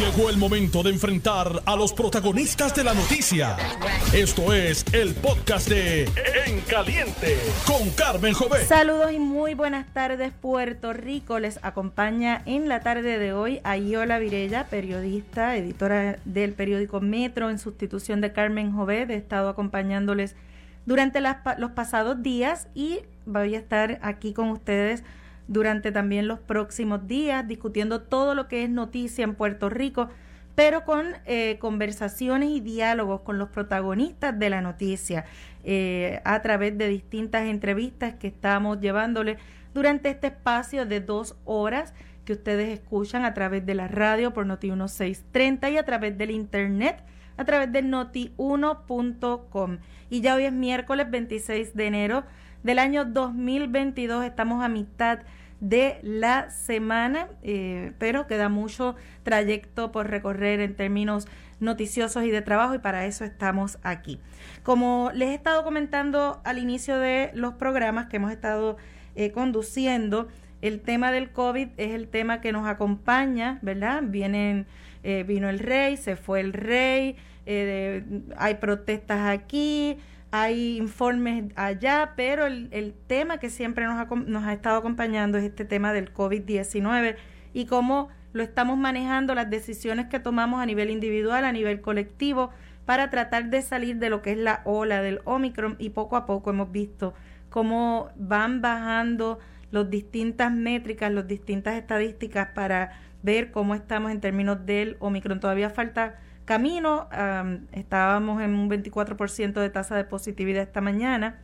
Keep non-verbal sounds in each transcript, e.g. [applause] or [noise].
Llegó el momento de enfrentar a los protagonistas de la noticia. Esto es el podcast de En Caliente con Carmen Jové. Saludos y muy buenas tardes, Puerto Rico. Les acompaña en la tarde de hoy Ayola Virella, periodista, editora del periódico Metro, en sustitución de Carmen Jové. He estado acompañándoles durante los pasados días y voy a estar aquí con ustedes durante también los próximos días, discutiendo todo lo que es noticia en Puerto Rico, pero con eh, conversaciones y diálogos con los protagonistas de la noticia eh, a través de distintas entrevistas que estamos llevándole durante este espacio de dos horas que ustedes escuchan a través de la radio por Noti 1630 y a través del internet a través de noti1.com. Y ya hoy es miércoles 26 de enero del año 2022, estamos a mitad de la semana, eh, pero queda mucho trayecto por recorrer en términos noticiosos y de trabajo y para eso estamos aquí. Como les he estado comentando al inicio de los programas que hemos estado eh, conduciendo, el tema del COVID es el tema que nos acompaña, ¿verdad? Vienen, eh, vino el rey, se fue el rey, hay protestas aquí, hay informes allá, pero el, tema que siempre nos ha, nos ha estado acompañando es este tema del COVID-19 y cómo lo estamos manejando, las decisiones que tomamos a nivel individual, a nivel colectivo, para tratar de salir de lo que es la ola del Omicron y poco a poco hemos visto cómo van bajando las distintas métricas, las distintas estadísticas para ver cómo estamos en términos del Omicron. Todavía falta camino. estábamos en un 24% de tasa de positividad esta mañana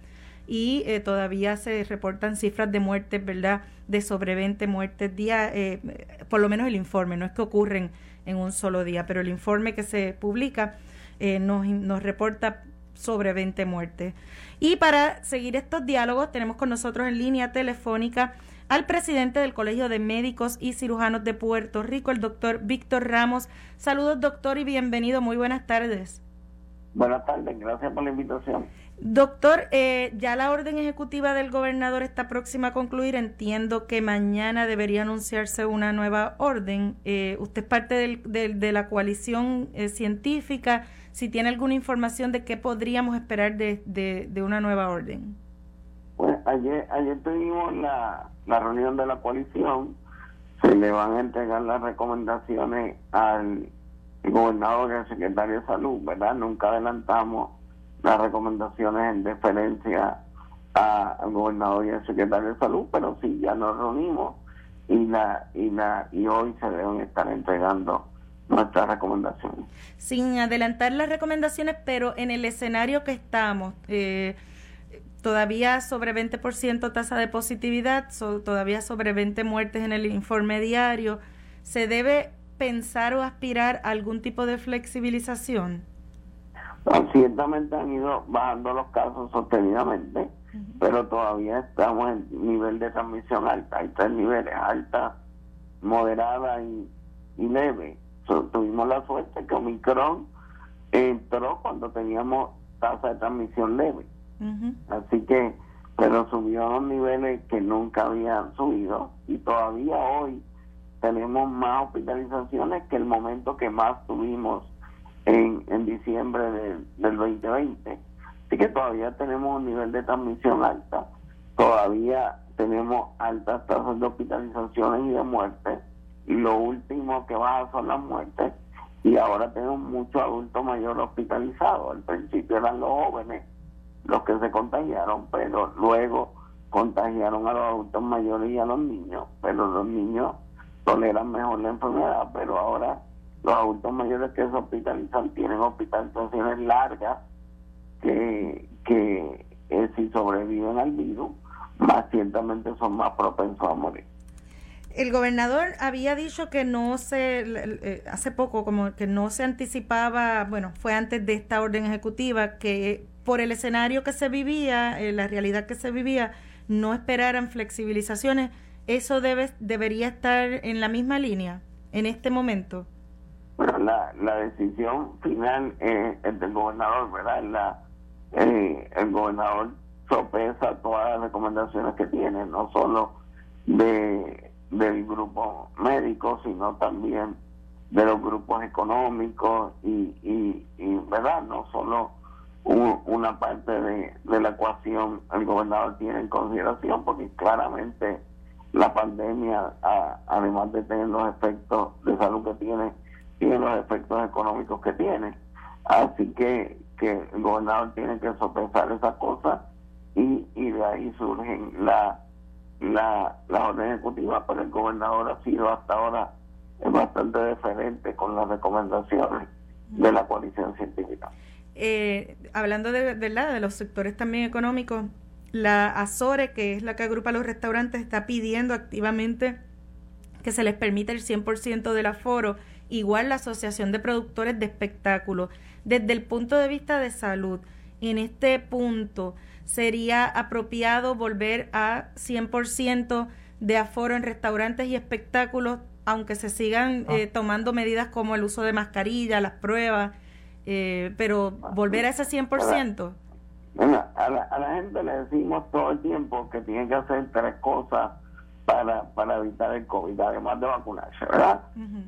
y eh, todavía se reportan cifras de muertes, ¿verdad? De sobre 20 muertes día, eh, por lo menos el informe, no es que ocurren en un solo día, pero el informe que se publica eh, nos, nos reporta sobre 20 muertes. Y para seguir estos diálogos tenemos con nosotros en línea telefónica al presidente del Colegio de Médicos y Cirujanos de Puerto Rico, el doctor Víctor Ramos. Saludos, doctor, y bienvenido. Muy buenas tardes. Buenas tardes, gracias por la invitación. Doctor, eh, ya la orden ejecutiva del gobernador está próxima a concluir. Entiendo que mañana debería anunciarse una nueva orden. Eh, usted es parte del, de la coalición eh, científica. Si tiene alguna información de qué podríamos esperar de, de una nueva orden. Pues ayer, ayer tuvimos la, la reunión de la coalición, se le van a entregar las recomendaciones al gobernador y al secretario de salud, ¿verdad? Nunca adelantamos las recomendaciones en deferencia al gobernador y al secretario de salud, pero sí, ya nos reunimos y la y la y hoy se deben estar entregando nuestras recomendaciones. Sin adelantar las recomendaciones, pero en el escenario que estamos, eh, todavía sobre 20% tasa de positividad, todavía sobre 20 muertes en el informe diario. ¿Se debe pensar o aspirar a algún tipo de flexibilización? ciertamente han ido bajando los casos sostenidamente, pero todavía estamos en nivel de transmisión alta. Hay tres niveles, alta, moderada y, leve. tuvimos la suerte que Omicron entró cuando teníamos tasa de transmisión leve Así que, pero subió a unos niveles que nunca habían subido y todavía hoy tenemos más hospitalizaciones que el momento que más tuvimos en, en diciembre del 2020. Así que todavía tenemos un nivel de transmisión alta, todavía tenemos altas tasas de hospitalizaciones y de muertes, y lo último que baja son las muertes, y ahora tenemos muchos adultos mayores hospitalizados. Al principio eran los jóvenes los que se contagiaron, pero luego contagiaron a los adultos mayores y a los niños, pero los niños toleran mejor la enfermedad, pero ahora los adultos mayores que se hospitalizan tienen hospitalizaciones largas que, que eh, si sobreviven al virus, más ciertamente son más propensos a morir. El gobernador había dicho que no se, eh, hace poco, como que no se anticipaba, bueno, fue antes de esta orden ejecutiva, que por el escenario que se vivía, eh, la realidad que se vivía, no esperaran flexibilizaciones, eso debe, debería estar en la misma línea en este momento. Bueno, la, la decisión final es del gobernador, ¿verdad? La, eh, el gobernador sopesa todas las recomendaciones que tiene, no solo de del grupo médico, sino también de los grupos económicos y, y, verdad no solo una parte de, de la ecuación el gobernador tiene en consideración porque claramente la pandemia además de tener los efectos de salud que tiene tiene los efectos económicos que tiene así que que el gobernador tiene que sopesar esas cosas y, y de ahí surgen la la, la orden ejecutiva, pero el gobernador ha sido hasta ahora bastante diferente con las recomendaciones de la coalición científica. Eh, hablando de, de los sectores también económicos, la Azore, que es la que agrupa a los restaurantes, está pidiendo activamente que se les permita el 100% del aforo, igual la Asociación de Productores de Espectáculos. Desde el punto de vista de salud, en este punto, sería apropiado volver a 100% de aforo en restaurantes y espectáculos, aunque se sigan ah. eh, tomando medidas como el uso de mascarilla, las pruebas, eh, pero volver a ese 100%. a, la, a la gente le decimos todo el tiempo que tiene que hacer tres cosas para, para evitar el COVID, además de vacunarse, ¿verdad?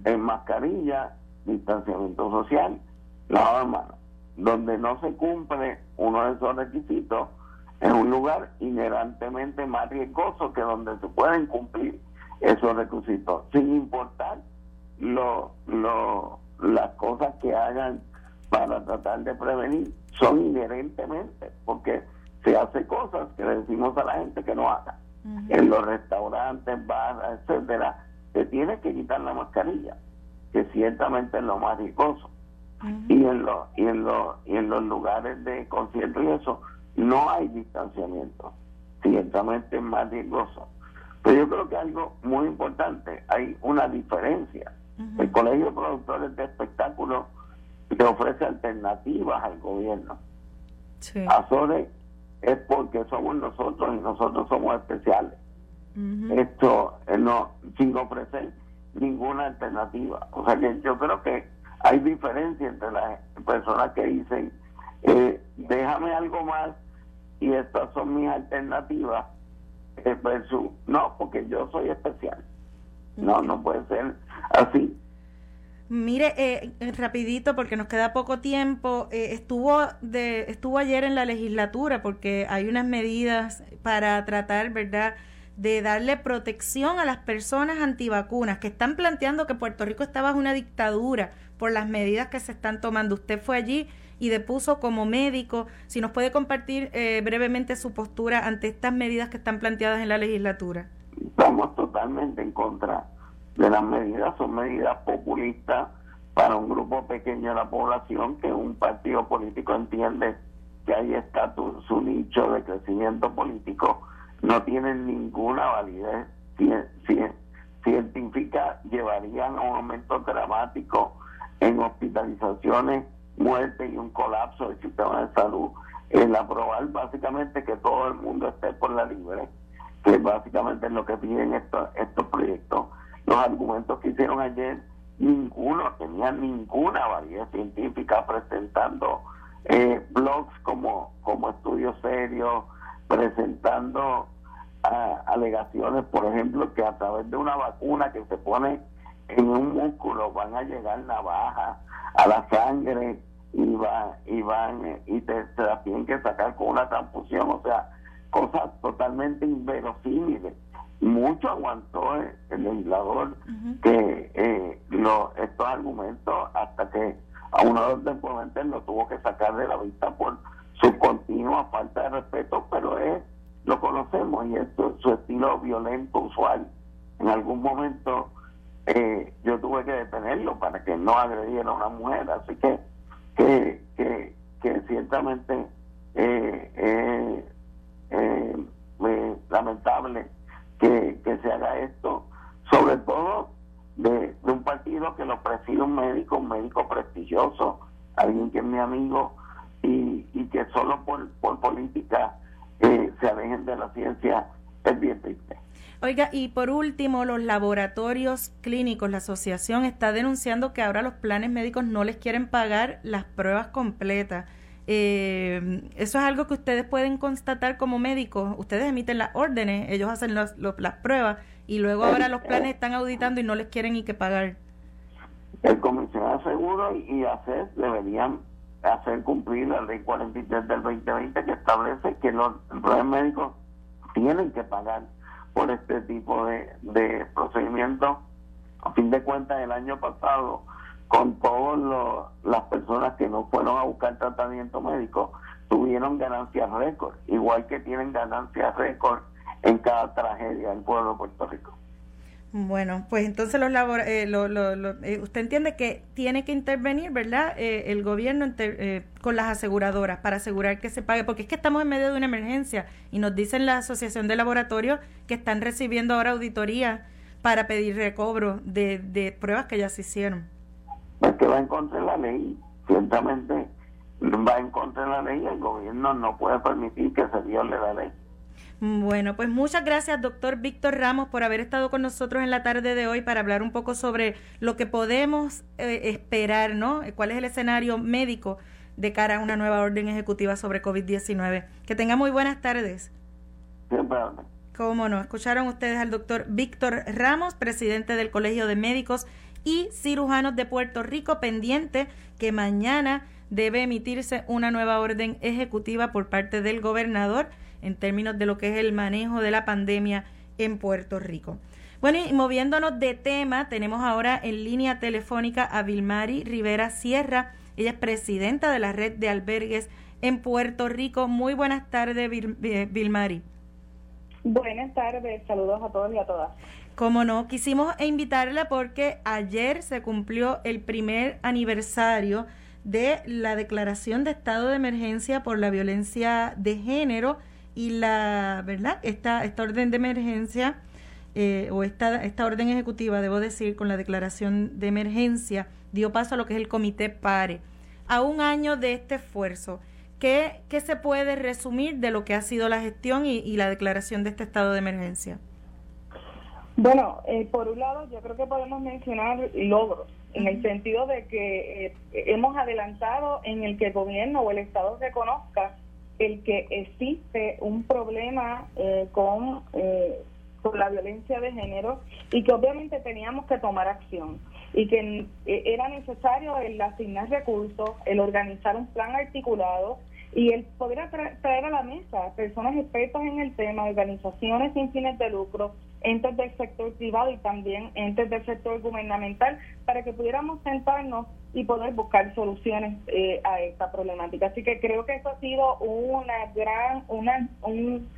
En mascarilla, distanciamiento social, lavado de manos. Donde no se cumple uno de esos requisitos, es un lugar inherentemente más riesgoso que donde se pueden cumplir esos requisitos, sin importar lo, lo, las cosas que hagan para tratar de prevenir, son inherentemente, porque se hace cosas que le decimos a la gente que no haga. En los restaurantes, bares, etcétera, se tiene que quitar la mascarilla, que ciertamente es lo más riesgoso. Y en los y en los y en los lugares de concierto y eso no hay distanciamiento. Ciertamente es más riesgoso. Pero yo creo que algo muy importante, hay una diferencia. El Colegio de Productores de Espectáculos le ofrece alternativas al gobierno. Sí. Azores es porque somos nosotros y nosotros somos especiales. Esto eh, no, sin ofrecer ninguna alternativa. O sea que yo creo que hay diferencia entre las personas que dicen, eh, déjame algo más y estas son mis alternativas eh, versus no porque yo soy especial no no puede ser así Mire, eh, rapidito, porque nos queda poco tiempo, eh, estuvo, de, estuvo ayer en la legislatura porque hay unas medidas para tratar, ¿verdad?, de darle protección a las personas antivacunas que están planteando que Puerto Rico está bajo una dictadura por las medidas que se están tomando. Usted fue allí y depuso como médico. Si nos puede compartir eh, brevemente su postura ante estas medidas que están planteadas en la legislatura. Estamos totalmente en contra de las medidas. Son medidas populistas para un grupo pequeño de la población que un partido político entiende que ahí está su nicho de crecimiento político. No tienen ninguna validez científica, llevarían a un aumento dramático en hospitalizaciones muerte y un colapso del sistema de salud, el aprobar básicamente que todo el mundo esté por la libre, que básicamente es lo que piden estos, estos proyectos. Los argumentos que hicieron ayer, ninguno tenía ninguna validez científica presentando eh, blogs como, como estudios serios, presentando ah, alegaciones, por ejemplo, que a través de una vacuna que se pone en un músculo van a llegar navajas a la sangre y, va, y van y te, la tienen que sacar con una transfusión, o sea, cosas totalmente inverosímiles. Mucho aguantó el, legislador que eh, lo, estos argumentos hasta que a uno de los deponentes lo tuvo que sacar de la vista por su continua falta de respeto, pero es lo conocemos y es su, estilo violento usual. En algún momento eh, yo tuve que detenerlo para que no agrediera a una mujer, así que que, que, que ciertamente eh, eh, eh, lamentable que, que se haga esto, sobre todo de, un partido que lo preside un médico, un médico prestigioso, alguien que es mi amigo y, y que solo por, por política se alejen de la ciencia es bien triste. Oiga, y por último, los laboratorios clínicos, la asociación está denunciando que ahora los planes médicos no les quieren pagar las pruebas completas. Eh, eso es algo que ustedes pueden constatar como médicos. Ustedes emiten las órdenes, ellos hacen las pruebas y luego ahora los planes están auditando y no les quieren ni que pagar. el Comisión de Seguros y hacer deberían hacer cumplir la ley 43 del 2020 que establece que los empleados médicos tienen que pagar por este tipo de, de procedimientos. A fin de cuentas, el año pasado, con todas las personas que no fueron a buscar tratamiento médico, tuvieron ganancias récord, igual que tienen ganancias récord en cada tragedia del pueblo de Puerto Rico. Bueno, pues entonces los eh, eh, usted entiende que tiene que intervenir, ¿verdad? Eh, el gobierno con las aseguradoras para asegurar que se pague, porque es que estamos en medio de una emergencia y nos dicen la Asociación de Laboratorios que están recibiendo ahora auditoría para pedir recobro de, de pruebas que ya se hicieron. Es que va en contra de la ley, ciertamente va en contra de la ley, el gobierno no puede permitir que se viole la ley. Bueno, pues muchas gracias, doctor Víctor Ramos, por haber estado con nosotros en la tarde de hoy para hablar un poco sobre lo que podemos eh, esperar, ¿no? ¿Cuál es el escenario médico de cara a una nueva orden ejecutiva sobre COVID-19? Que tenga muy buenas tardes. ¿Cómo no? Escucharon ustedes al doctor Víctor Ramos, presidente del Colegio de Médicos y Cirujanos de Puerto Rico, pendiente que mañana debe emitirse una nueva orden ejecutiva por parte del gobernador en términos de lo que es el manejo de la pandemia en Puerto Rico. Bueno, y moviéndonos de tema, tenemos ahora en línea telefónica a Vilmari Rivera Sierra. Ella es presidenta de la red de albergues en Puerto Rico. Muy buenas tardes, eh, Vilmari. Buenas tardes, saludos a todos y a todas. Como no, quisimos invitarla porque ayer se cumplió el primer aniversario de la declaración de estado de emergencia por la violencia de género y la, ¿verdad? Esta, esta orden de emergencia eh, o esta, esta orden ejecutiva, debo decir, con la declaración de emergencia, dio paso a lo que es el comité PARE. A un año de este esfuerzo, ¿qué, qué se puede resumir de lo que ha sido la gestión y, la declaración de este estado de emergencia? Bueno, eh, por un lado, yo creo que podemos mencionar logros, en el sentido de que eh, hemos adelantado en el que el gobierno o el Estado reconozca el que existe un problema eh, con, eh, con la violencia de género y que obviamente teníamos que tomar acción y que eh, era necesario el asignar recursos, el organizar un plan articulado y el poder traer a la mesa personas expertas en el tema, organizaciones sin fines de lucro, entes del sector privado y también entes del sector gubernamental para que pudiéramos sentarnos y poder buscar soluciones eh, a esta problemática. Así que creo que eso ha sido una gran, una, un,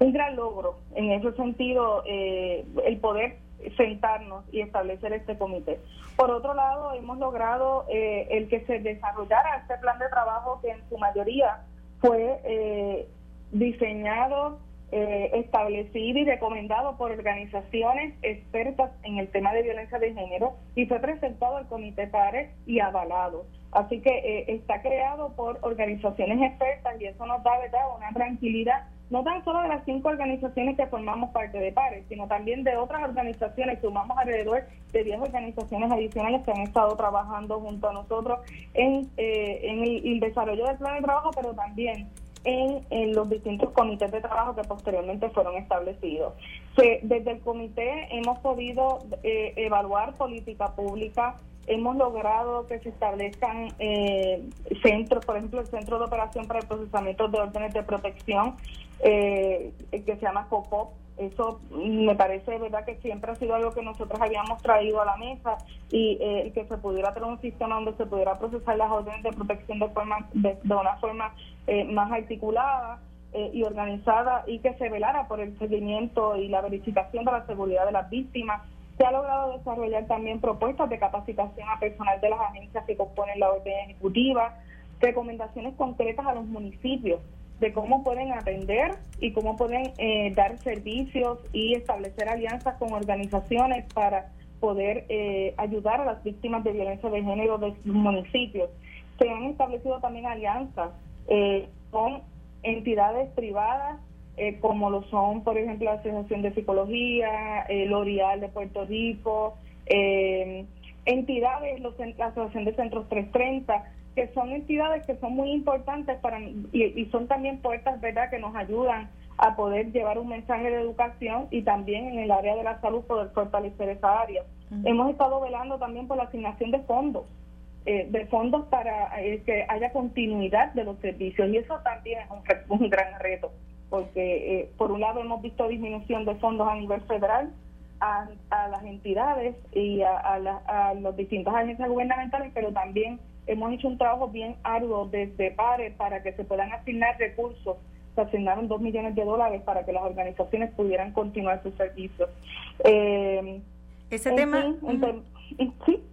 un gran logro en ese sentido, eh, el poder sentarnos y establecer este comité. Por otro lado, hemos logrado eh, el que se desarrollara este plan de trabajo que en su mayoría fue diseñado eh, establecido y recomendado por organizaciones expertas en el tema de violencia de género y fue presentado al Comité PARE y avalado. Así que eh, está creado por organizaciones expertas y eso nos da ¿verdad? una tranquilidad, no tan solo de las cinco organizaciones que formamos parte de PARE, sino también de otras organizaciones, sumamos alrededor de 10 organizaciones adicionales que han estado trabajando junto a nosotros en, eh, en el desarrollo del plan de trabajo, pero también en, los distintos comités de trabajo que posteriormente fueron establecidos. desde el comité hemos podido eh, evaluar política pública, hemos logrado que se establezcan eh, centros, por ejemplo, el Centro de Operación para el Procesamiento de Órdenes de Protección, eh, que se llama COPOP, eso me parece verdad que siempre ha sido algo que nosotros habíamos traído a la mesa y eh, que se pudiera tener un sistema donde se pudiera procesar las órdenes de protección de forma de, una forma eh, más articulada eh, y organizada y que se velara por el seguimiento y la verificación de la seguridad de las víctimas. Se ha logrado desarrollar también propuestas de capacitación a personal de las agencias que componen la orden ejecutiva, recomendaciones concretas a los municipios de cómo pueden atender y cómo pueden eh, dar servicios y establecer alianzas con organizaciones para poder eh, ayudar a las víctimas de violencia de género de sus municipios. Se han establecido también alianzas eh, con entidades privadas como lo son, por ejemplo, la Asociación de Psicología, el L'Oreal de Puerto Rico, entidades, los, la Asociación de Centros 330, que son entidades que son muy importantes para y, son también puertas verdad que nos ayudan a poder llevar un mensaje de educación y también en el área de la salud poder fortalecer esa área. Hemos estado velando también por la asignación de fondos, eh, de fondos para eh, que haya continuidad de los servicios y eso también es un, gran reto, porque eh, por un lado hemos visto disminución de fondos a nivel federal, a, las entidades y a, a, las distintas agencias gubernamentales, pero también hemos hecho un trabajo bien arduo desde PARE para que se puedan asignar recursos. Se asignaron dos millones de dólares para que las organizaciones pudieran continuar sus servicios. Eh, ese tema...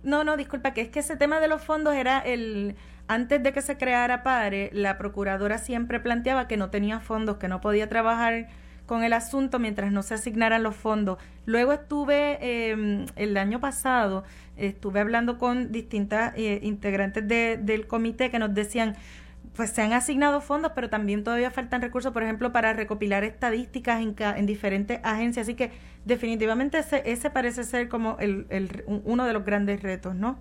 No, no, disculpa, que es que ese tema de los fondos era el... Antes de que se creara PARE, la procuradora siempre planteaba que no tenía fondos, que no podía trabajar con el asunto mientras no se asignaran los fondos. Luego estuve, em, el año pasado, estuve hablando con distintas eh, integrantes del comité que nos decían, pues se han asignado fondos, pero también todavía faltan recursos, por ejemplo, para recopilar estadísticas en, en diferentes agencias. Así que definitivamente ese, ese parece ser como el, el, uno de los grandes retos, ¿no?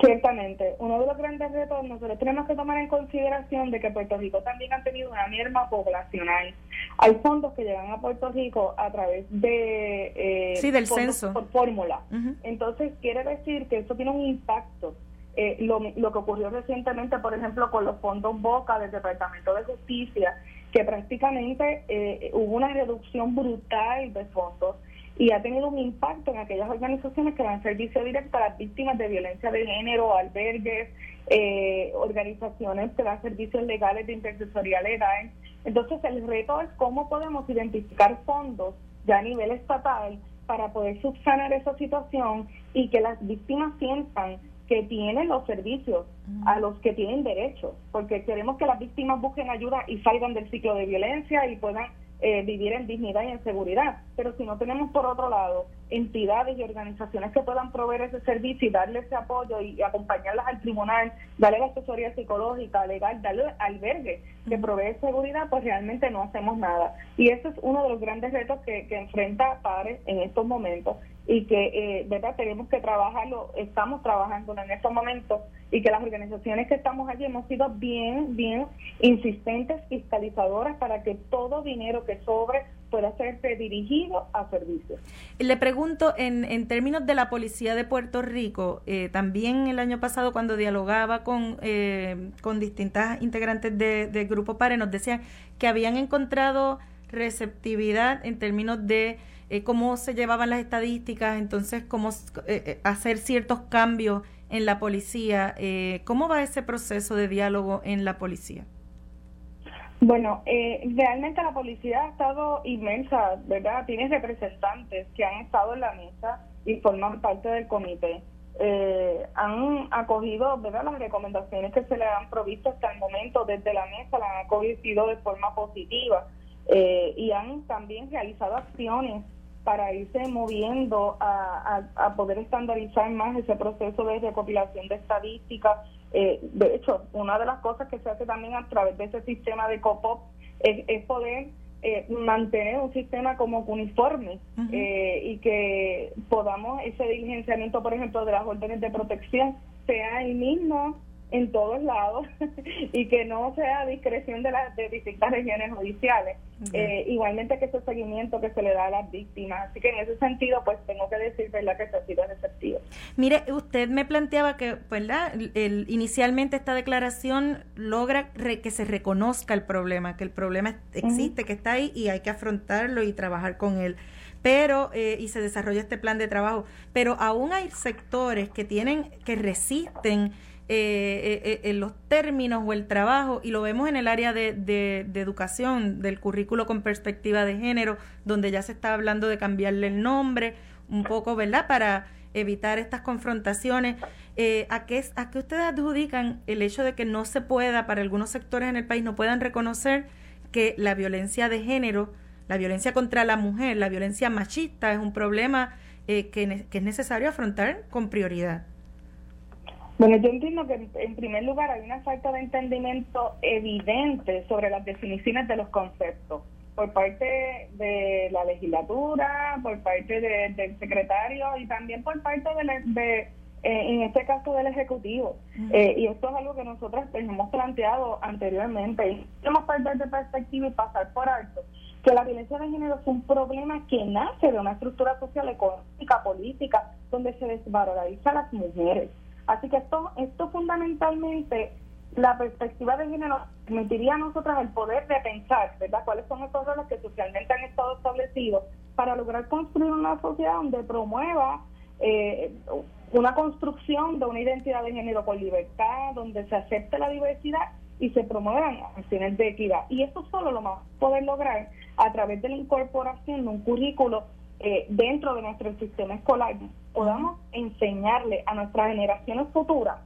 Ciertamente, uno de los grandes retos nosotros tenemos que tomar en consideración de que Puerto Rico también ha tenido una merma poblacional. Hay fondos que llegan a Puerto Rico a través de eh, sí del censo por fórmula. Entonces quiere decir que eso tiene un impacto. Eh, lo, lo que ocurrió recientemente, por ejemplo, con los fondos Boca del Departamento de Justicia, que prácticamente eh, hubo una reducción brutal de fondos y ha tenido un impacto en aquellas organizaciones que dan servicio directo a las víctimas de violencia de género, albergues, eh, organizaciones que dan servicios legales de intercesoría legal. Entonces el reto es cómo podemos identificar fondos ya a nivel estatal para poder subsanar esa situación y que las víctimas sientan que tienen los servicios a los que tienen derecho, porque queremos que las víctimas busquen ayuda y salgan del ciclo de violencia y puedan eh, vivir en dignidad y en seguridad. Pero si no tenemos, por otro lado, entidades y organizaciones que puedan proveer ese servicio y darle ese apoyo y, acompañarlas al tribunal, darle la asesoría psicológica, legal, darle albergue que provee seguridad, pues realmente no hacemos nada. Y ese es uno de los grandes retos que, que enfrenta PARE en estos momentos y que, eh, ¿verdad? Tenemos que trabajarlo, estamos trabajando en estos momentos y que las organizaciones que estamos allí hemos sido bien, bien insistentes, fiscalizadoras para que todo dinero que sobre pueda ser dirigido a servicios. Le pregunto, en, en términos de la Policía de Puerto Rico, eh, también el año pasado cuando dialogaba con, eh, con distintas integrantes del de Grupo PARE, nos decían que habían encontrado receptividad en términos de eh, cómo se llevaban las estadísticas, entonces cómo eh, eh, hacer ciertos cambios en la policía. ¿Cómo va ese proceso de diálogo en la policía? Bueno, realmente la policía ha estado inmensa, ¿verdad? Tiene representantes que han estado en la mesa y forman parte del comité. han acogido ¿verdad? las recomendaciones que se le han provisto hasta el momento desde la mesa, las han acogido de forma positiva y han también realizado acciones para irse moviendo a, a, poder estandarizar más ese proceso de recopilación de estadísticas. Eh, de hecho, una de las cosas que se hace también a través de ese sistema de COPOP es, es poder eh, mantener un sistema como uniforme eh, y que podamos ese diligenciamiento, por ejemplo, de las órdenes de protección sea el mismo en todos lados [laughs] y que no sea a discreción de las de distintas regiones judiciales. Eh, igualmente que ese seguimiento que se le da a las víctimas. Así que en ese sentido, pues tengo que decir, ¿verdad?, que se ha sido receptivo. Mire, usted me planteaba que, ¿verdad?, el, inicialmente esta declaración logra que se reconozca el problema, que el problema existe, que está ahí y hay que afrontarlo y trabajar con él pero eh, y se desarrolla este plan de trabajo pero aún hay sectores que tienen que resisten eh, eh, eh, en los términos o el trabajo, y lo vemos en el área de, de, educación, del currículo con perspectiva de género, donde ya se está hablando de cambiarle el nombre, un poco, ¿verdad?, para evitar estas confrontaciones. ¿a, qué, ¿A qué ustedes adjudican el hecho de que no se pueda, para algunos sectores en el país, no puedan reconocer que la violencia de género, la violencia contra la mujer, la violencia machista es un problema que, que es necesario afrontar con prioridad? Bueno, yo entiendo que en primer lugar hay una falta de entendimiento evidente sobre las definiciones de los conceptos por parte de la legislatura, por parte del secretario y también por parte de, eh, en este caso del ejecutivo. Eh, y esto es algo que nosotros hemos planteado anteriormente y podemos perder de perspectiva y pasar por alto que la violencia de género es un problema que nace de una estructura social, económica, política, donde se desvaloriza a las mujeres. Así que esto, esto fundamentalmente, la perspectiva de género permitiría a nosotras el poder de pensar, ¿verdad?, cuáles son esos roles que socialmente han estado establecidos para lograr construir una sociedad donde promueva eh, una construcción de una identidad de género con libertad, donde se acepte la diversidad y se promuevan acciones de equidad. Y eso solo lo vamos a poder lograr a través de la incorporación de un currículo eh, dentro de nuestro sistema escolar. Podamos enseñarle a nuestras generaciones futuras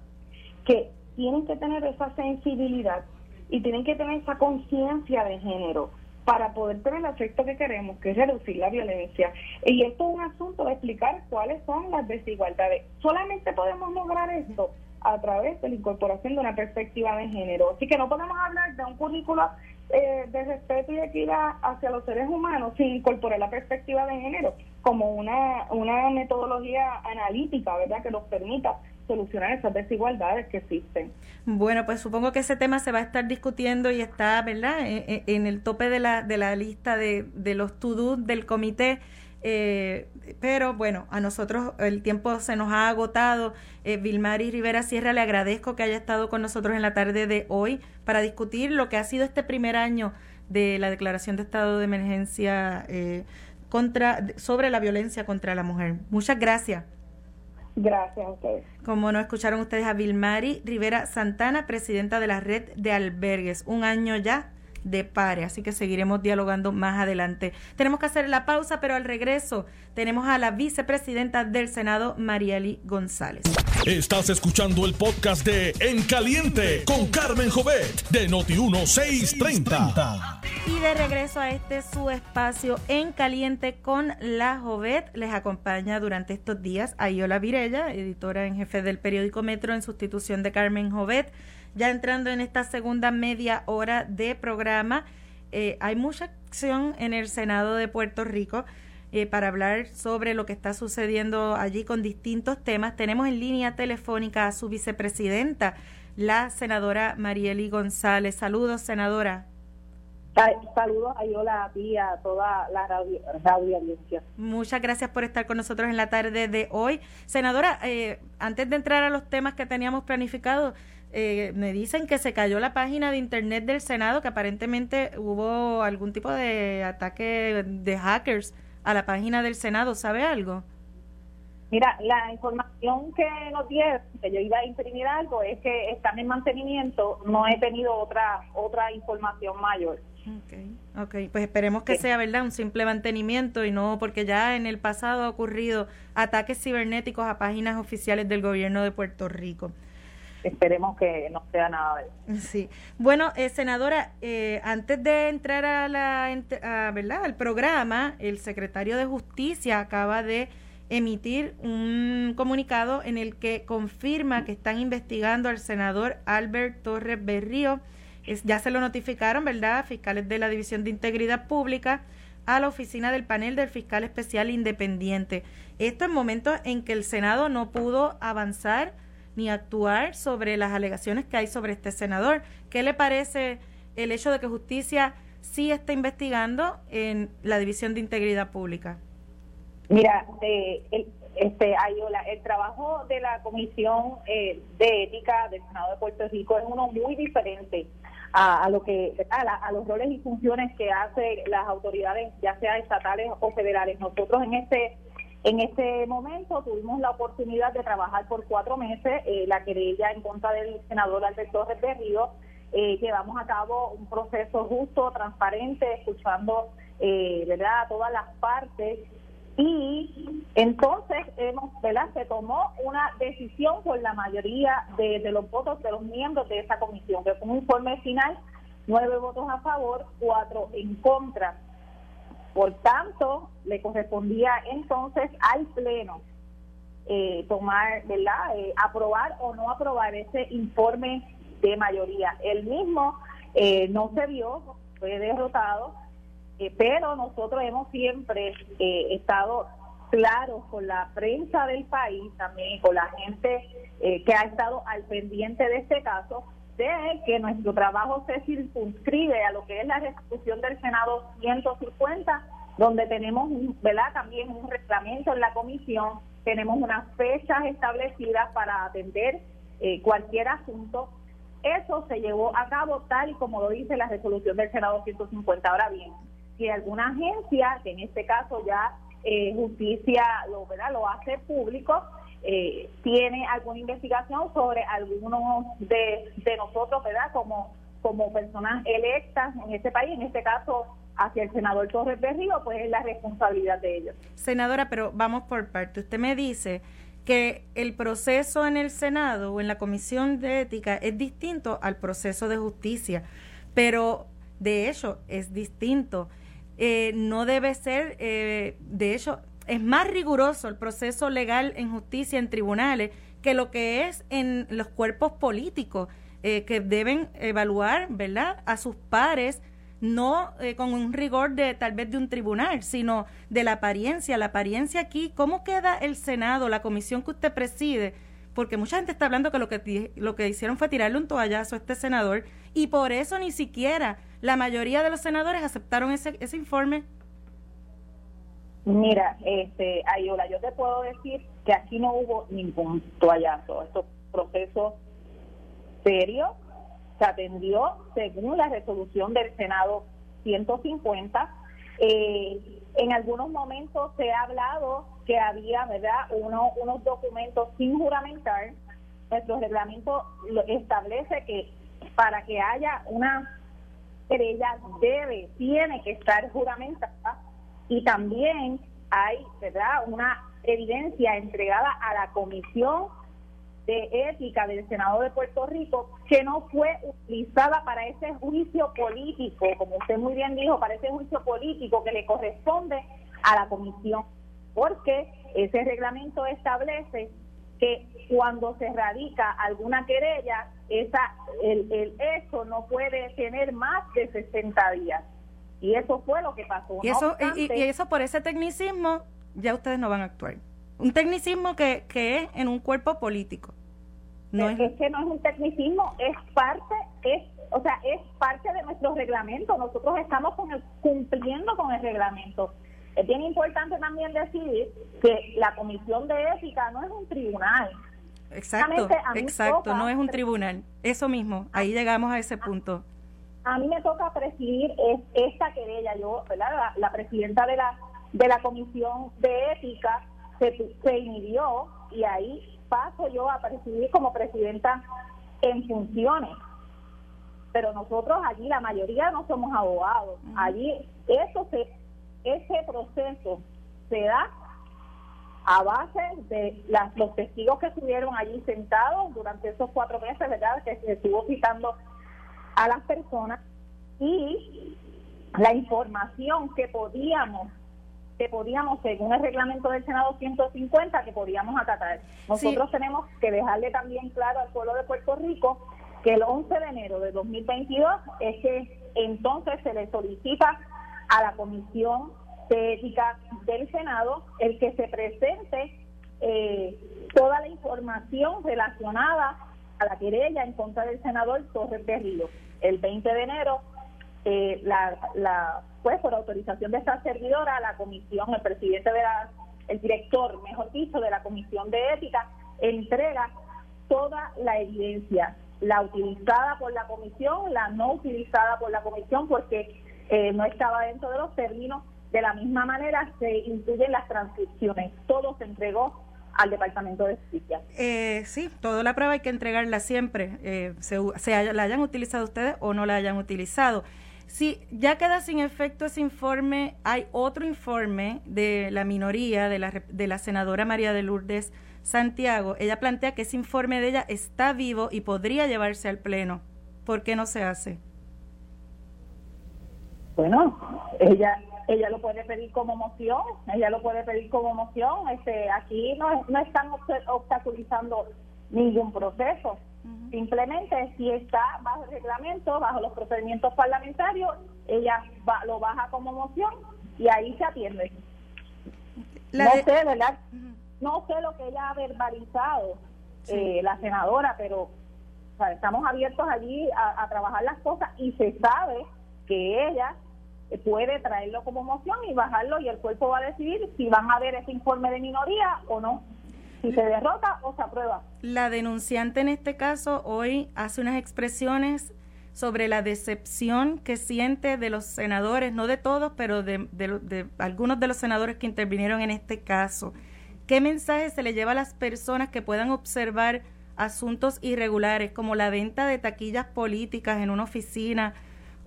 que tienen que tener esa sensibilidad y tienen que tener esa conciencia de género para poder tener el efecto que queremos, que es reducir la violencia. Y esto es un asunto de explicar cuáles son las desigualdades. Solamente podemos lograr esto a través de la incorporación de una perspectiva de género. Así que no podemos hablar de un currículo eh, de respeto y equidad hacia los seres humanos sin incorporar la perspectiva de género como una, una metodología analítica, ¿verdad?, que nos permita solucionar esas desigualdades que existen. Bueno, pues supongo que ese tema se va a estar discutiendo y está, ¿verdad?, e, e, en, el tope de la, de la lista de, de los to-do del comité. Eh, pero bueno, a nosotros el tiempo se nos ha agotado. Eh, Vilmari Rivera Sierra, le agradezco que haya estado con nosotros en la tarde de hoy para discutir lo que ha sido este primer año de la declaración de estado de emergencia eh, contra sobre la violencia contra la mujer. Muchas gracias. Gracias a ustedes. Como no escucharon ustedes a Vilmari Rivera Santana, presidenta de la red de albergues. Un año ya de pare, así que seguiremos dialogando más adelante. Tenemos que hacer la pausa, pero al regreso tenemos a la vicepresidenta del Senado, Marieli González. Estás escuchando el podcast de En Caliente con Carmen Jovet de Noti1630. Y de regreso a este su espacio En Caliente con la Jovet, les acompaña durante estos días Ayola Virella, editora en jefe del periódico Metro en sustitución de Carmen Jovet ya entrando en esta segunda media hora de programa, eh, hay mucha acción en el Senado de Puerto Rico eh, para hablar sobre lo que está sucediendo allí con distintos temas. Tenemos en línea telefónica a su vicepresidenta, la senadora Marieli González. Saludos, senadora. Saludos a Yola, a ti, a toda la radio, audiencia. Muchas gracias por estar con nosotros en la tarde de hoy. Senadora, eh, antes de entrar a los temas que teníamos planificados, eh, me dicen que se cayó la página de internet del Senado, que aparentemente hubo algún tipo de ataque de hackers a la página del Senado. ¿Sabe algo? Mira, la información que nos dieron, que yo iba a imprimir algo, es que están en mantenimiento, no he tenido otra otra información mayor. Okay, ok, pues esperemos que sea verdad un simple mantenimiento y no porque ya en el pasado ha ocurrido ataques cibernéticos a páginas oficiales del gobierno de Puerto Rico esperemos que no sea nada de eso. Sí. Bueno, eh, senadora, eh, antes de entrar a la, ¿verdad? al programa, el secretario de Justicia acaba de emitir un comunicado en el que confirma que están investigando al senador Albert Torres Berrío. Es, ya se lo notificaron, ¿verdad? Fiscales de la División de Integridad Pública a la oficina del panel del fiscal especial independiente. Esto en momentos en que el Senado no pudo avanzar ni actuar sobre las alegaciones que hay sobre este senador. ¿Qué le parece el hecho de que justicia sí está investigando en la División de Integridad Pública? Mira, eh, el, este, Ayola, el trabajo de la Comisión eh, de Ética del Senado de Puerto Rico es uno muy diferente a, lo que a, los roles y funciones que hacen las autoridades, ya sea estatales o federales. Nosotros en este en este momento tuvimos la oportunidad de trabajar por cuatro meses eh, la querella en contra del senador Alberto Torres Berrío. Eh, llevamos a cabo un proceso justo, transparente, escuchando eh, ¿verdad? a todas las partes y entonces hemos, ¿verdad? se tomó una decisión por la mayoría de, de, los votos de los miembros de esa comisión, que fue un informe final, nueve votos a favor, cuatro en contra. Por tanto, le correspondía entonces al Pleno eh, tomar, ¿verdad? Eh, aprobar o no aprobar ese informe de mayoría. El mismo eh, no se vio, fue derrotado, pero nosotros hemos siempre estado claros con la prensa del país, también con la gente que ha estado al pendiente de este caso, de que nuestro trabajo se circunscribe a lo que es la resolución del Senado 150, donde tenemos, ¿verdad? También un reglamento en la comisión, tenemos unas fechas establecidas para atender eh, cualquier asunto. Eso se llevó a cabo tal y como lo dice la resolución del Senado 150. Ahora bien, si alguna agencia, que en este caso ya eh, justicia lo, ¿verdad? lo hace público, eh, tiene alguna investigación sobre algunos de, de nosotros, ¿verdad? Como, como personas electas en este país, en este caso hacia el senador Torres Berrío, pues es la responsabilidad de ellos. Senadora, pero vamos por parte. Usted me dice que el proceso en el Senado o en la Comisión de Ética es distinto al proceso de justicia, pero de hecho es distinto. Eh, no debe ser, eh, de hecho, es más riguroso el proceso legal en justicia en tribunales que lo que es en los cuerpos políticos eh, que deben evaluar, ¿verdad?, a sus pares no con un rigor de tal vez de un tribunal, sino de la apariencia. La apariencia aquí, ¿cómo queda el Senado, la comisión que usted preside? Porque mucha gente está hablando que lo que, lo que hicieron fue tirarle un toallazo a este senador y por eso ni siquiera la mayoría de los senadores aceptaron ese, ese informe. Mira, este, Ayola, yo te puedo decir que aquí no hubo ningún toallazo. Esto proceso serio se atendió según la resolución del Senado 150. Eh, en algunos momentos se ha hablado que había, ¿verdad?, Uno, unos documentos sin juramentar. Nuestro reglamento establece que para que haya una ella debe, tiene que estar juramentada y también hay, ¿verdad?, una evidencia entregada a la Comisión de Ética del Senado de Puerto Rico que no fue utilizada para ese juicio político, como usted muy bien dijo, para ese juicio político que le corresponde a la Comisión, porque ese reglamento establece que cuando se radica alguna querella, esa el, el hecho no puede tener más de 60 días. Y eso fue lo que pasó. Y eso, y, eso por ese tecnicismo ya ustedes no van a actuar. Un tecnicismo que, que es en un cuerpo político. No es, que no es un tecnicismo, es parte, es, o sea, es parte de nuestro reglamento. Nosotros estamos con el, cumpliendo con el reglamento. Es bien importante también decir que la comisión de ética no es un tribunal. Exacto, exacto, no es un tribunal. Eso mismo, ahí llegamos a ese punto. A mí me toca presidir esta querella. Yo, ¿verdad? La, presidenta de la de la comisión de ética se, se inhibió y ahí paso yo a presidir como presidenta en funciones. Pero nosotros allí, la mayoría no somos abogados. Allí eso se ese proceso se da a base de las, los testigos que estuvieron allí sentados durante esos cuatro meses, ¿verdad? Que se estuvo citando a las personas y la información que podíamos que podíamos, según el reglamento del Senado 150, que podíamos acatar. Nosotros tenemos que dejarle también claro al pueblo de Puerto Rico que el 11 de enero de 2022 es que entonces se le solicita a la Comisión de Ética del Senado el que se presente eh, toda la información relacionada a la querella en contra del senador Torres Berrío. El 20 de enero, eh, la, la, pues por autorización de esta servidora, la comisión, el presidente de la, el director, mejor dicho, de la comisión de ética, entrega toda la evidencia, la utilizada por la comisión, la no utilizada por la comisión, porque eh, no estaba dentro de los términos. De la misma manera se incluyen las transcripciones. Todo se entregó al Departamento de Justicia. Eh, sí, toda la prueba hay que entregarla siempre, eh, se, la hayan utilizado ustedes o no la hayan utilizado. Si ya queda sin efecto ese informe, hay otro informe de la minoría, de la, de la senadora María de Lourdes Santiago. Ella plantea que ese informe de ella está vivo y podría llevarse al Pleno. ¿Por qué no se hace? Bueno, ella ella lo puede pedir como moción, ella lo puede pedir como moción. Este, aquí no, no están obstaculizando ningún proceso. Simplemente si está bajo el reglamento, bajo los procedimientos parlamentarios, ella lo baja como moción y ahí se atiende. no sé, ¿verdad? No sé lo que ella ha verbalizado, eh, la senadora, pero O sea, estamos abiertos allí a, a trabajar las cosas y se sabe que ella puede traerlo como moción y bajarlo y el cuerpo va a decidir si van a ver ese informe de minoría o no, si se derrota o se aprueba. La denunciante en este caso hoy hace unas expresiones sobre la decepción que siente de los senadores, no de todos, pero de, de, algunos de los senadores que intervinieron en este caso. ¿Qué mensaje se le lleva a las personas que puedan observar asuntos irregulares como la venta de taquillas políticas en una oficina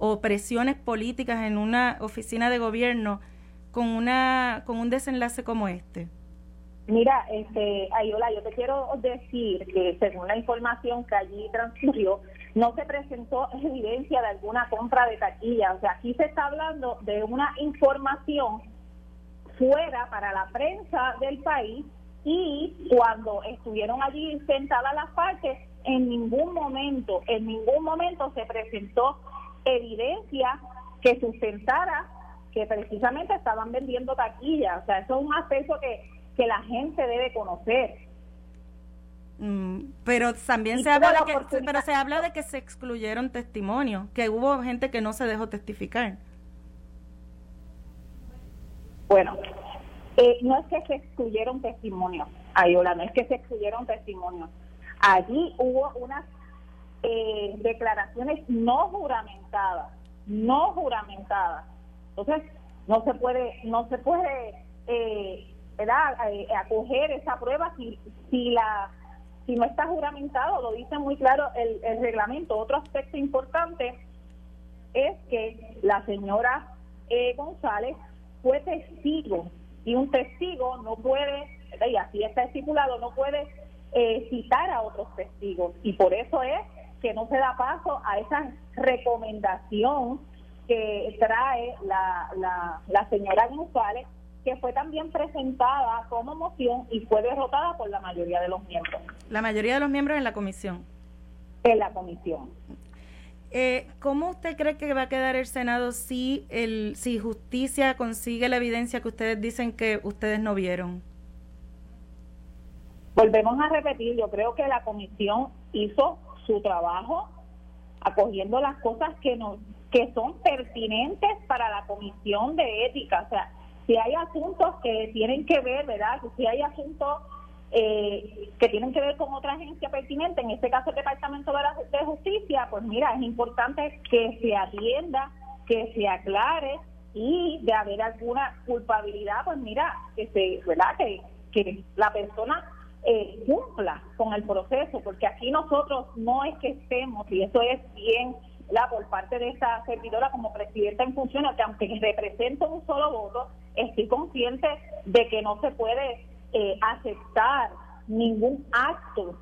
o presiones políticas en una oficina de gobierno con una con un desenlace como este? Mira, este, Ayola, yo te quiero decir que según la información que allí transcurrió, no se presentó evidencia de alguna compra de taquilla. O sea, aquí se está hablando de una información fuera para la prensa del país y cuando estuvieron allí sentadas las partes, en ningún momento, en ningún momento se presentó evidencia que sustentara que precisamente estaban vendiendo taquillas. O sea, eso es un aspecto que, que la gente debe conocer. Mm, pero también se habla de que, pero se habla de que se excluyeron testimonios, que hubo gente que no se dejó testificar. Bueno, eh, no es que se excluyeron testimonios, Ayola, no es que se excluyeron testimonios. Allí hubo unas eh, declaraciones no juramentadas, no juramentadas. Entonces, no se puede, no se puede eh, eh acoger esa prueba si, si la si no está juramentado, lo dice muy claro el, reglamento. Otro aspecto importante es que la señora eh, González fue testigo y un testigo no puede, y así está estipulado, no puede eh, citar a otros testigos y por eso es que no se da paso a esa recomendación que trae la, la, la señora González que fue también presentada como moción y fue derrotada por la mayoría de los miembros. La mayoría de los miembros en la comisión. En la comisión. Eh, ¿Cómo usted cree que va a quedar el Senado si, el, si justicia consigue la evidencia que ustedes dicen que ustedes no vieron? Volvemos a repetir, yo creo que la comisión hizo su trabajo acogiendo las cosas que nos que son pertinentes para la comisión de ética, o sea, si hay asuntos que tienen que ver, ¿verdad? Si hay asuntos eh, que tienen que ver con otra agencia pertinente, en este caso el Departamento de, de Justicia, pues mira, es importante que se atienda, que se aclare y de haber alguna culpabilidad, pues mira, que se, ¿verdad? Que, que la persona eh, cumpla con el proceso, porque aquí nosotros no es que estemos, y eso es bien la por parte de esta servidora como presidenta en funciones, que aunque represento un solo voto, estoy consciente de que no se puede eh, aceptar ningún acto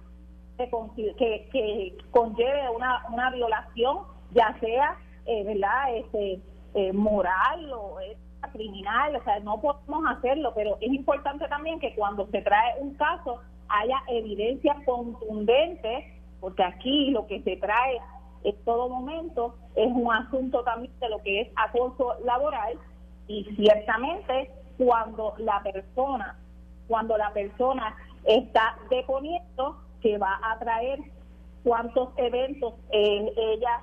que, que, conlleve una, una violación, ya sea eh, verdad este eh, moral o criminal, o sea, no podemos hacerlo, pero es importante también que cuando se trae un caso haya evidencia contundente, porque aquí lo que se trae en todo momento es un asunto también de lo que es acoso laboral y ciertamente cuando la persona cuando la persona está deponiendo que va a traer cuántos eventos eh, ella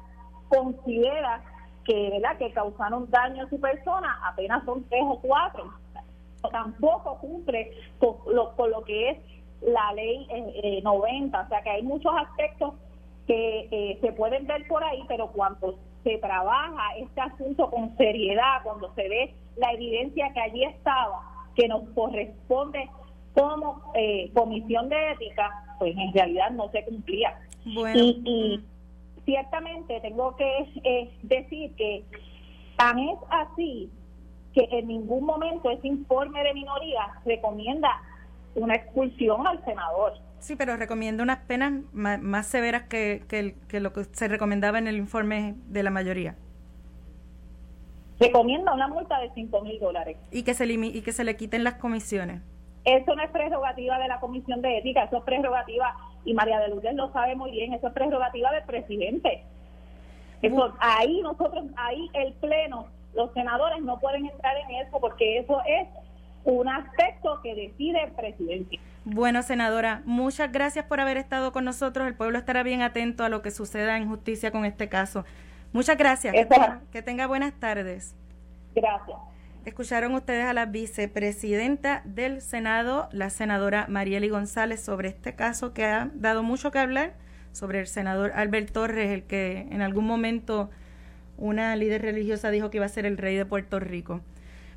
considera que verdad que causaron daño a su persona apenas son tres o cuatro tampoco cumple con lo, con lo que es la ley eh, 90 o sea que hay muchos aspectos que eh, se pueden ver por ahí, pero cuando se trabaja este asunto con seriedad, cuando se ve la evidencia que allí estaba, que nos corresponde como eh, comisión de ética, pues en realidad no se cumplía. Y, ciertamente tengo que eh, decir que tan es así que en ningún momento ese informe de minoría recomienda una expulsión al senador. Sí, pero recomienda unas penas más, severas que, que, lo que se recomendaba en el informe de la mayoría. Recomienda una multa de 5 mil dólares. Y que, se y que se le quiten las comisiones. Eso no es prerrogativa de la Comisión de Ética, eso es prerrogativa, y María de Lourdes lo sabe muy bien, eso es prerrogativa del presidente. Eso, ahí nosotros, ahí el Pleno, los senadores no pueden entrar en eso porque eso es un aspecto que decide el presidente. Bueno, senadora, muchas gracias por haber estado con nosotros. El pueblo estará bien atento a lo que suceda en justicia con este caso. Muchas gracias. Que tenga, buenas tardes. Gracias. Escucharon ustedes a la vicepresidenta del Senado, la senadora Marieli González, sobre este caso que ha dado mucho que hablar, sobre el senador Albert Torres, el que en algún momento una líder religiosa dijo que iba a ser el rey de Puerto Rico.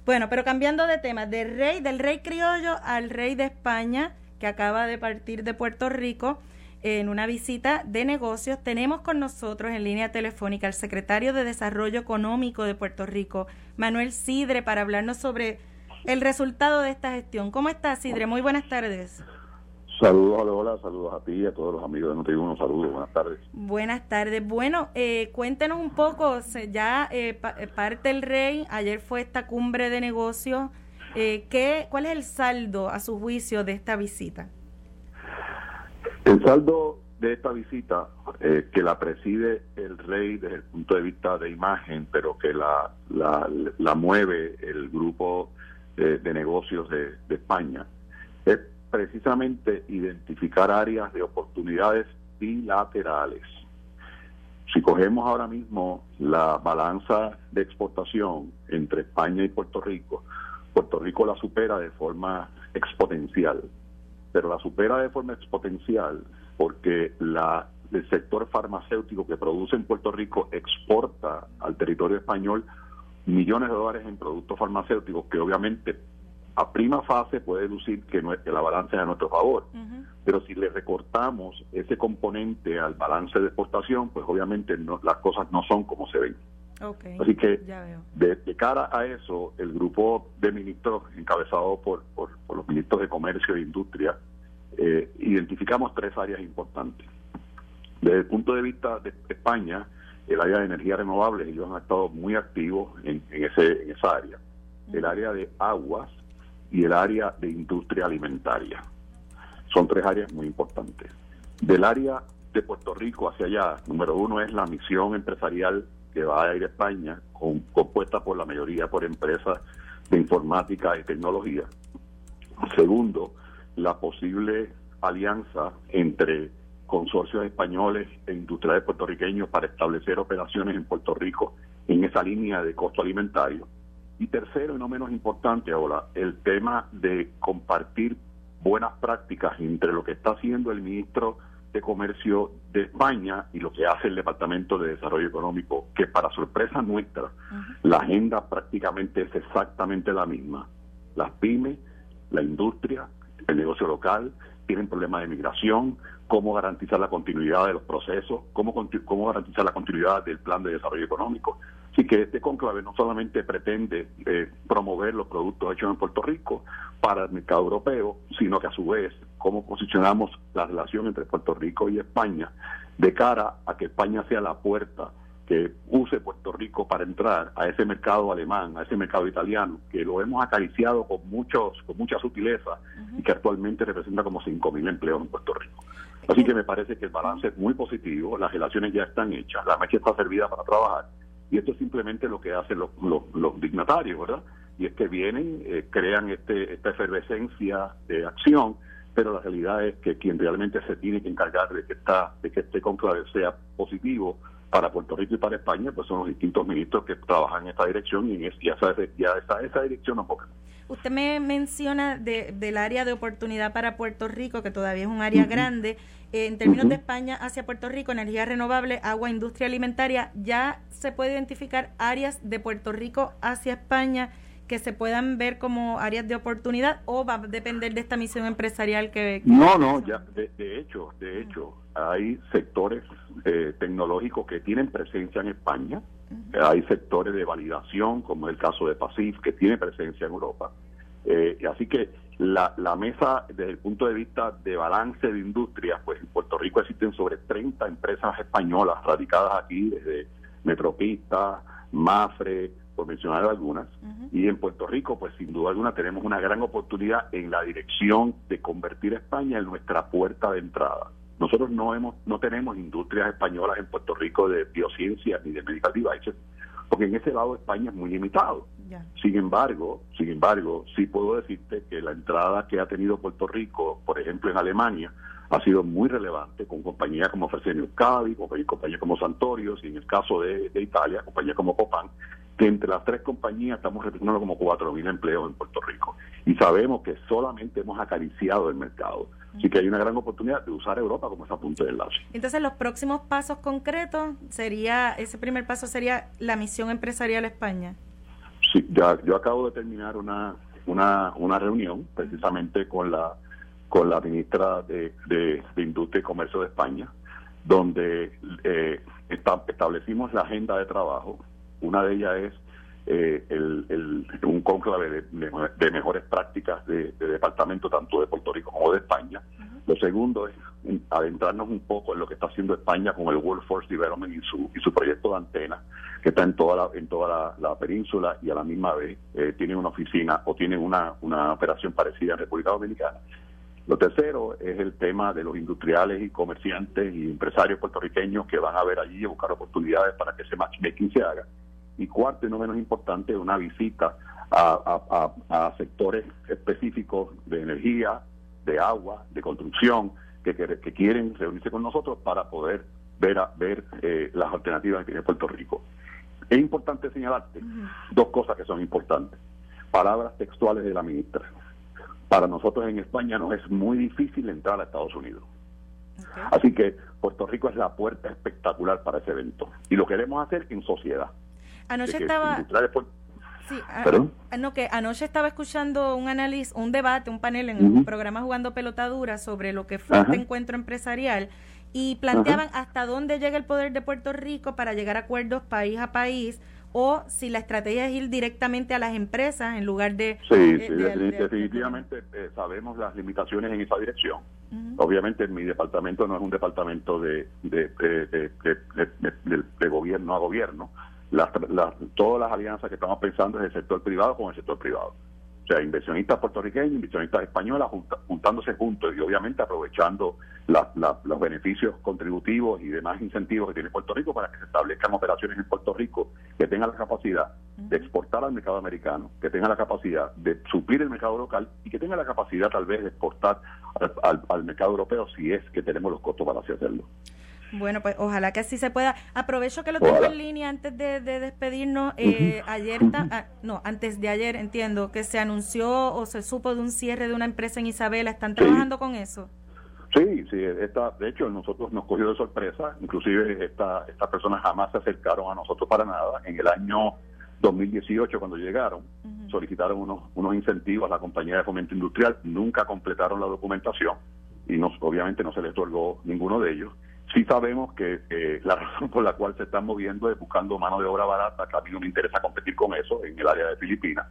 Bueno, pero cambiando de tema, del rey, del rey criollo al rey de España, que acaba de partir de Puerto Rico en una visita de negocios, tenemos con nosotros en línea telefónica al secretario de Desarrollo Económico de Puerto Rico, Manuel Sidre, para hablarnos sobre el resultado de esta gestión. ¿Cómo está, Sidre? Muy buenas tardes. Saludos, hola, saludos a ti y a todos los amigos de Notiuno, saludos, buenas tardes. Buenas tardes. Bueno, eh, cuéntenos un poco, ya eh, eh, parte el rey, ayer fue esta cumbre de negocios, eh, ¿qué, ¿cuál es el saldo a su juicio de esta visita? El saldo de esta visita, que la preside el rey desde el punto de vista de imagen, pero que la, la, mueve el grupo de negocios de España, es precisamente identificar áreas de oportunidades bilaterales. Si cogemos ahora mismo la balanza de exportación entre España y Puerto Rico, Puerto Rico la supera de forma exponencial, pero la supera de forma exponencial porque la, el sector farmacéutico que produce en Puerto Rico exporta al territorio español millones de dólares en productos farmacéuticos que obviamente a prima fase puede lucir que, la balanza es a nuestro favor, pero si le recortamos ese componente al balance de exportación, pues obviamente las cosas no son como se ven. Así que de, cara a eso, el grupo de ministros encabezado por, por, los ministros de Comercio e Industria, eh, identificamos tres áreas importantes. Desde el punto de vista de España, el área de energía renovable, ellos han estado muy activos en, ese, en esa área. El área de aguas, y el área de industria alimentaria. Son tres áreas muy importantes. Del área de Puerto Rico hacia allá, número uno es la misión empresarial que va a ir a España, compuesta por la mayoría por empresas de informática y tecnología. Segundo, la posible alianza entre consorcios españoles e industriales puertorriqueños para establecer operaciones en Puerto Rico en esa línea de costo alimentario. Y tercero, y no menos importante ahora, el tema de compartir buenas prácticas entre lo que está haciendo el ministro de Comercio de España y lo que hace el Departamento de Desarrollo Económico, que para sorpresa nuestra, la agenda prácticamente es exactamente la misma. Las pymes, la industria, el negocio local, tienen problemas de migración, cómo garantizar la continuidad de los procesos, cómo, cómo garantizar la continuidad del plan de desarrollo económico. Así que este conclave no solamente pretende eh, promover los productos hechos en Puerto Rico para el mercado europeo, sino que a su vez cómo posicionamos la relación entre Puerto Rico y España de cara a que España sea la puerta que use Puerto Rico para entrar a ese mercado alemán, a ese mercado italiano, que lo hemos acariciado con muchos, con mucha sutileza y que actualmente representa como 5.000 empleos en Puerto Rico. Así que me parece que el balance es muy positivo, las relaciones ya están hechas, la mecha está servida para trabajar y esto es simplemente lo que hacen los, los, dignatarios, ¿verdad? Y es que vienen, eh, crean este, esta efervescencia de acción, pero la realidad es que quien realmente se tiene que encargar de que, esta, de que este conclave sea positivo para Puerto Rico y para España, pues son los distintos ministros que trabajan en esta dirección y, ya, ya está esa dirección no poca. Usted me menciona de, del área de oportunidad para Puerto Rico, que todavía es un área grande. Eh, en términos de España hacia Puerto Rico, energía renovable, agua, industria alimentaria, ¿ya se puede identificar áreas de Puerto Rico hacia España que se puedan ver como áreas de oportunidad o va a depender de esta misión empresarial que... no, no, ya, de, hecho, de hecho, hay sectores eh, tecnológicos que tienen presencia en España, hay sectores de validación, como es el caso de Pacif, que tiene presencia en Europa. Eh, así que la, la mesa, desde el punto de vista de balance de industria, pues en Puerto Rico existen sobre 30 empresas españolas radicadas aquí, desde Metropista, Mafre, por mencionar algunas. Y en Puerto Rico, pues sin duda alguna tenemos una gran oportunidad en la dirección de convertir a España en nuestra puerta de entrada. Nosotros no hemos, no tenemos industrias españolas en Puerto Rico de biociencia ni de medical devices, porque en ese lado España es muy limitado. Sin embargo, sin embargo, sí puedo decirte que la entrada que ha tenido Puerto Rico, por ejemplo en Alemania, ha sido muy relevante con compañías como Fresenius con compañías como Santorios y en el caso de, Italia, compañías como Copan, que entre las tres compañías estamos representando como 4.000 empleos en Puerto Rico. Y sabemos que solamente hemos acariciado el mercado. Así que hay una gran oportunidad de usar Europa como esa punto de enlace. Entonces, los próximos pasos concretos sería, ese primer paso sería la misión empresarial España. Sí, ya, yo acabo de terminar una, una, una reunión precisamente con la con la ministra de, de, Industria y Comercio de España, donde eh, establecimos la agenda de trabajo. Una de ellas es eh, el, un conclave de, mejores prácticas de, departamento tanto de Puerto Rico como de España. Lo segundo es adentrarnos un poco en lo que está haciendo España con el Workforce Development y su, y su proyecto de antena, que está en toda la, en toda la, península y a la misma vez eh, tiene una oficina o tiene una, una operación parecida en República Dominicana. Lo tercero es el tema de los industriales y comerciantes y empresarios puertorriqueños que van a ver allí y buscar oportunidades para que ese matchmaking se haga. Y cuarto y no menos importante, una visita a, sectores específicos de energía, de agua, de construcción, que, que, quieren reunirse con nosotros para poder ver, a, ver eh, las alternativas que tiene Puerto Rico. Es importante señalarte dos cosas que son importantes. Palabras textuales de la ministra para nosotros en España nos es muy difícil entrar a Estados Unidos. Así que Puerto Rico es la puerta espectacular para ese evento. Y lo queremos hacer en sociedad. Anoche estaba... Sí, no, que anoche estaba escuchando un análisis, un debate, un panel en un programa Jugando Pelotadura sobre lo que fue este encuentro empresarial y planteaban hasta dónde llega el poder de Puerto Rico para llegar a acuerdos país a país o si la estrategia es ir directamente a las empresas en lugar de... Sí, sí definitivamente eh, sabemos las limitaciones en esa dirección. Obviamente mi departamento no es un departamento de, de, gobierno a gobierno. Las, todas las alianzas que estamos pensando es el sector privado con el sector privado. O sea, inversionistas puertorriqueños, inversionistas españolas juntándose juntos y obviamente aprovechando los beneficios contributivos y demás incentivos que tiene Puerto Rico para que se establezcan operaciones en Puerto Rico que tengan la capacidad de exportar al mercado americano, que tengan la capacidad de suplir el mercado local y que tengan la capacidad tal vez de exportar al, mercado europeo si es que tenemos los costos para hacerlo. Bueno, pues ojalá que así se pueda. Aprovecho que lo tengo en línea antes de, despedirnos. Eh, ayer, ah, no, antes de ayer entiendo que se anunció o se supo de un cierre de una empresa en Isabela. ¿Están trabajando con eso? Sí, sí, esta, de hecho nosotros nos cogió de sorpresa, inclusive esta, estas personas jamás se acercaron a nosotros para nada. En el año 2018 cuando llegaron, solicitaron unos, unos incentivos a la compañía de fomento industrial, nunca completaron la documentación y nos, obviamente no se les otorgó ninguno de ellos Sí sabemos que la [laughs] razón por la cual se están moviendo es buscando mano de obra barata, que a mí no me interesa competir con eso en el área de Filipinas.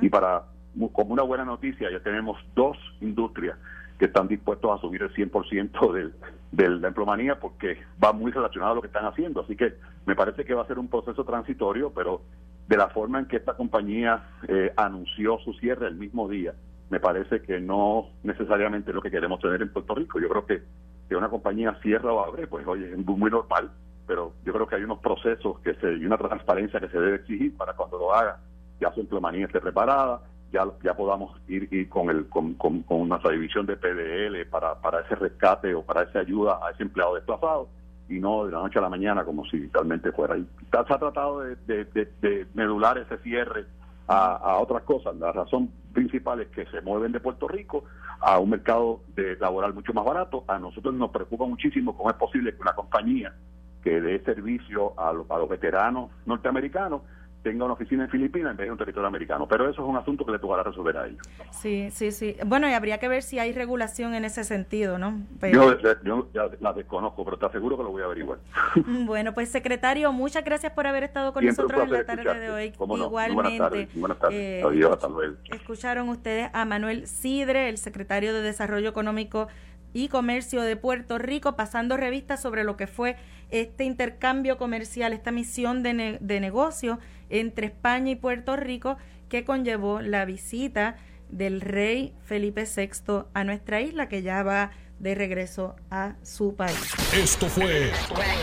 Y para como una buena noticia, ya tenemos dos industrias que están dispuestos a subir el 100% [laughs] del, de la emplomanía porque va muy relacionado a lo que están haciendo. Así que me parece que va a ser un proceso transitorio, pero de la forma en que esta compañía eh, anunció su cierre el mismo día, me parece que no necesariamente es lo que queremos tener en Puerto Rico. Yo creo que que una compañía cierra o abre, pues oye, es muy normal, pero yo creo que hay unos procesos que se, y una transparencia que se debe exigir para cuando lo haga, ya su empleomanía esté preparada, ya, ya podamos ir, ir con, el, con, con, nuestra división de PDL para, para ese rescate o para esa ayuda a ese empleado desplazado y no de la noche a la mañana como si realmente fuera. Y se ha tratado de, de, de medular ese cierre a, otras cosas. La razón principal es que se mueven de Puerto Rico a un mercado de laboral mucho más barato. A nosotros nos preocupa muchísimo cómo es posible que una compañía que dé servicio a los veteranos norteamericanos tenga una oficina en Filipinas en vez de un territorio americano. Pero eso es un asunto que le tocará resolver a ellos. Sí, sí, sí. Bueno, y habría que ver si hay regulación en ese sentido, ¿no? Yo, ya la desconozco, pero te aseguro que lo voy a averiguar. [laughs] bueno, pues secretario, muchas gracias por haber estado con nosotros en la tarde de hoy. Igualmente. Buenas tardes. Eh, Adiós, hasta luego. Escucharon ustedes a Manuel Sidre, el secretario de Desarrollo Económico y Comercio de Puerto Rico, pasando revistas sobre lo que fue este intercambio comercial, esta misión de, de negocio entre España y Puerto Rico que conllevó la visita del rey Felipe VI a nuestra isla, que ya va de regreso a su país. Esto fue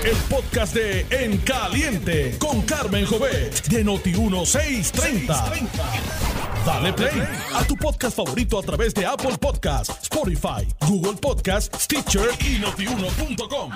el podcast de En Caliente con Carmen Jovet de Noti1630. Dale play a tu podcast favorito a través de Apple Podcasts, Spotify, Google Podcasts, Stitcher y notiuno.com.